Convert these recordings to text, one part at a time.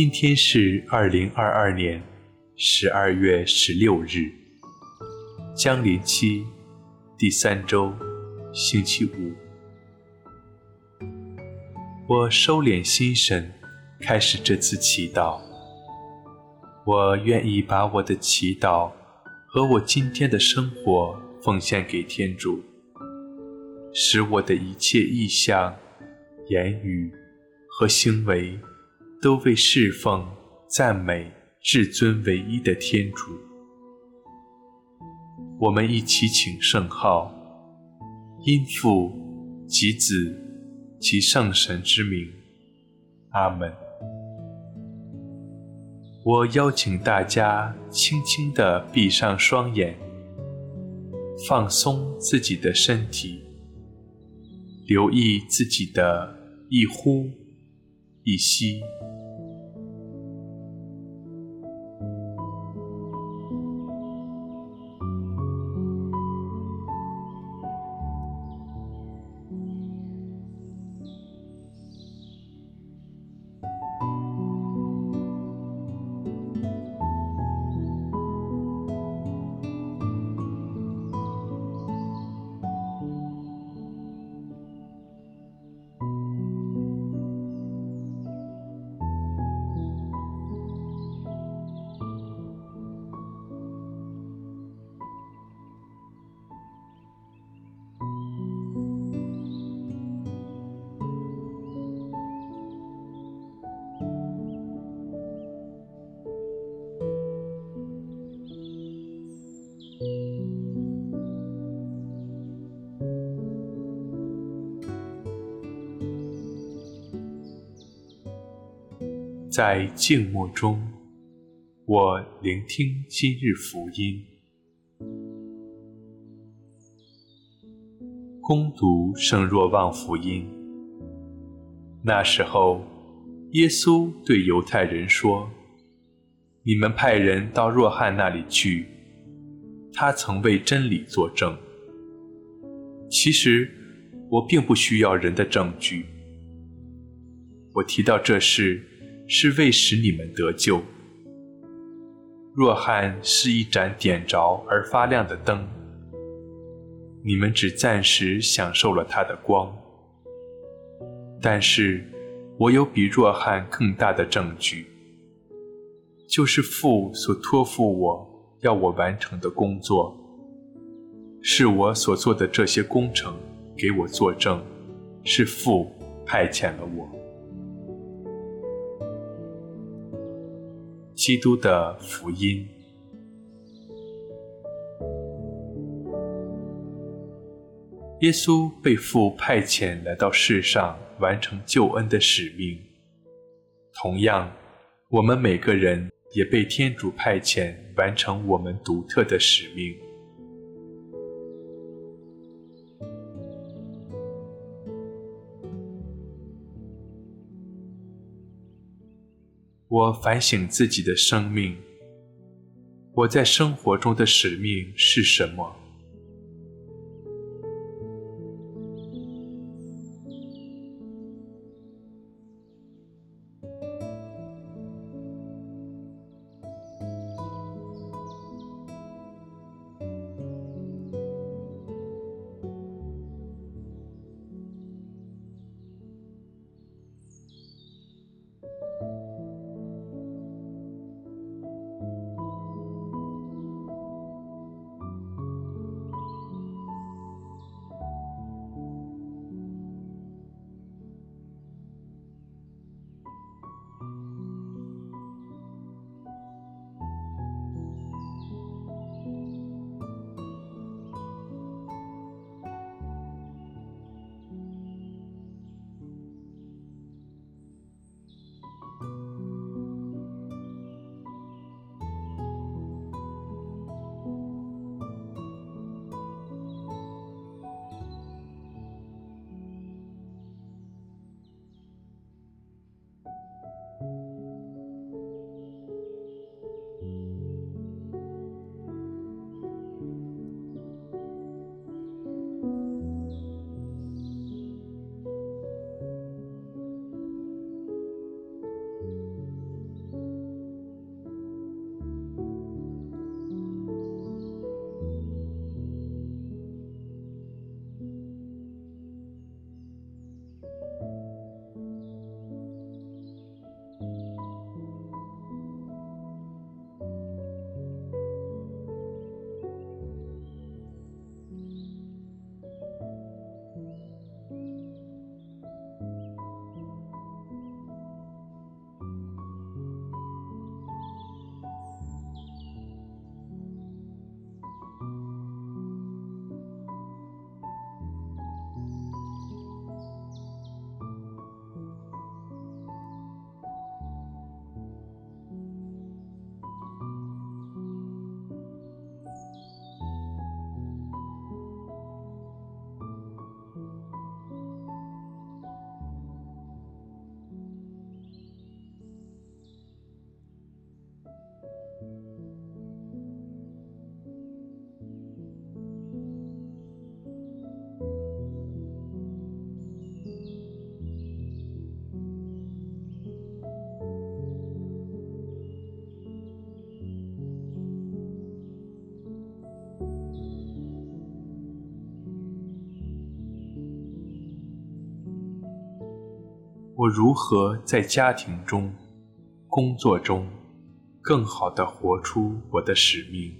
今天是二零二二年十二月十六日，将临期第三周，星期五。我收敛心神，开始这次祈祷。我愿意把我的祈祷和我今天的生活奉献给天主，使我的一切意向、言语和行为都为侍奉、赞美至尊唯一的天主。我们一起请圣号，因父及子。及圣神之名，阿门。我邀请大家轻轻地闭上双眼，放松自己的身体，留意自己的一呼一吸。在静默中，我聆听今日福音。恭读圣若望福音。那时候，耶稣对犹太人说：“你们派人到若翰那里去，他曾为真理作证。其实，我并不需要人的证据。我提到这事。”是为使你们得救。若翰是一盏点着而发亮的灯，你们只暂时享受了它的光。但是，我有比若翰更大的证据，就是父所托付我要我完成的工作，是我所做的这些工程给我作证，是父派遣了我。基督的福音。耶稣被父派遣来到世上，完成救恩的使命。同样，我们每个人也被天主派遣，完成我们独特的使命。我反省自己的生命，我在生活中的使命是什么？我如何在家庭中、工作中更好地活出我的使命。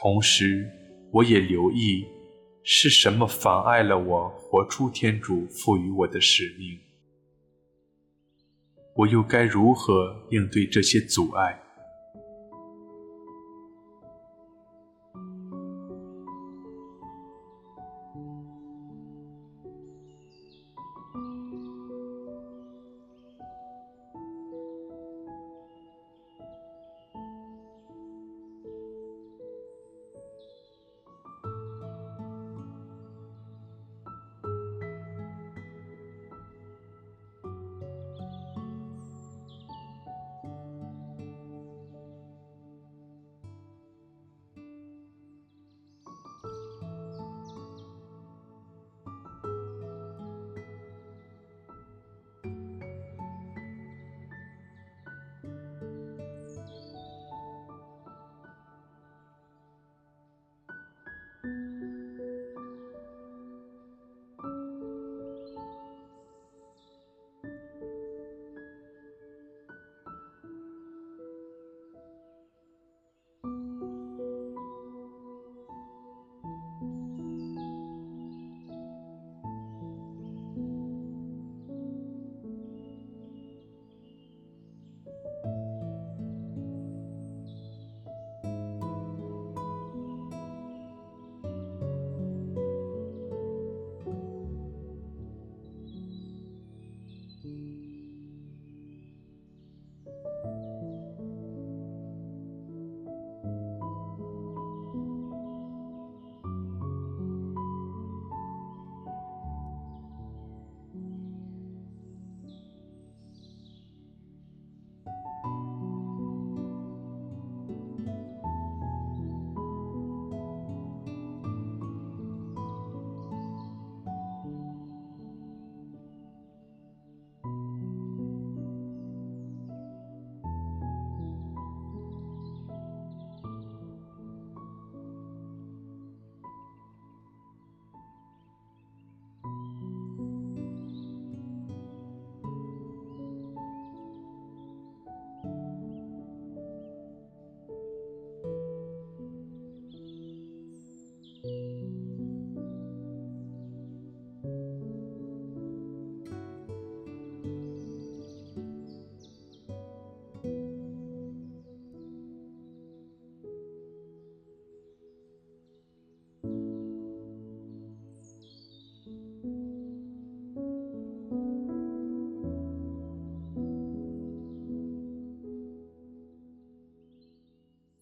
同时，我也留意是什么妨碍了我活出天主赋予我的使命。我又该如何应对这些阻碍？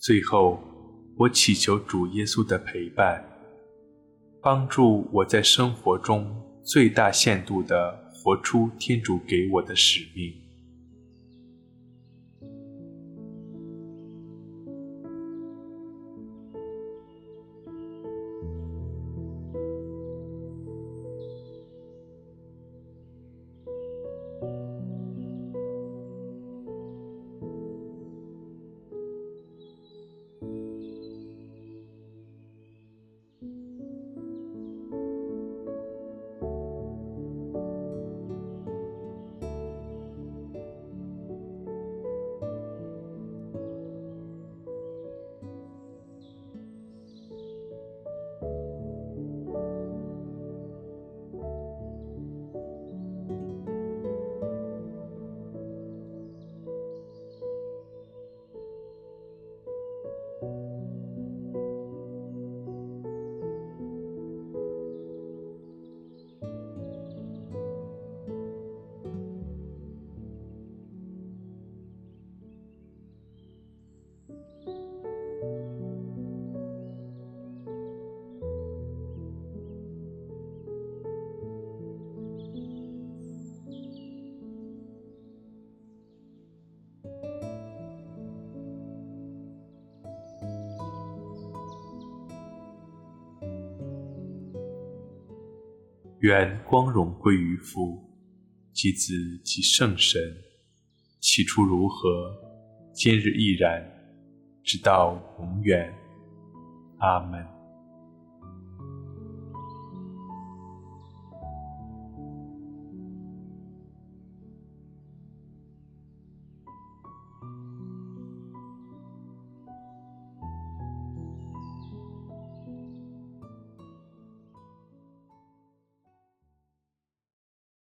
最后，我祈求主耶稣的陪伴，帮助我在生活中最大限度地活出天主给我的使命。愿光荣归于父、及子、及圣神，起初如何，今日亦然，直到永远。阿门。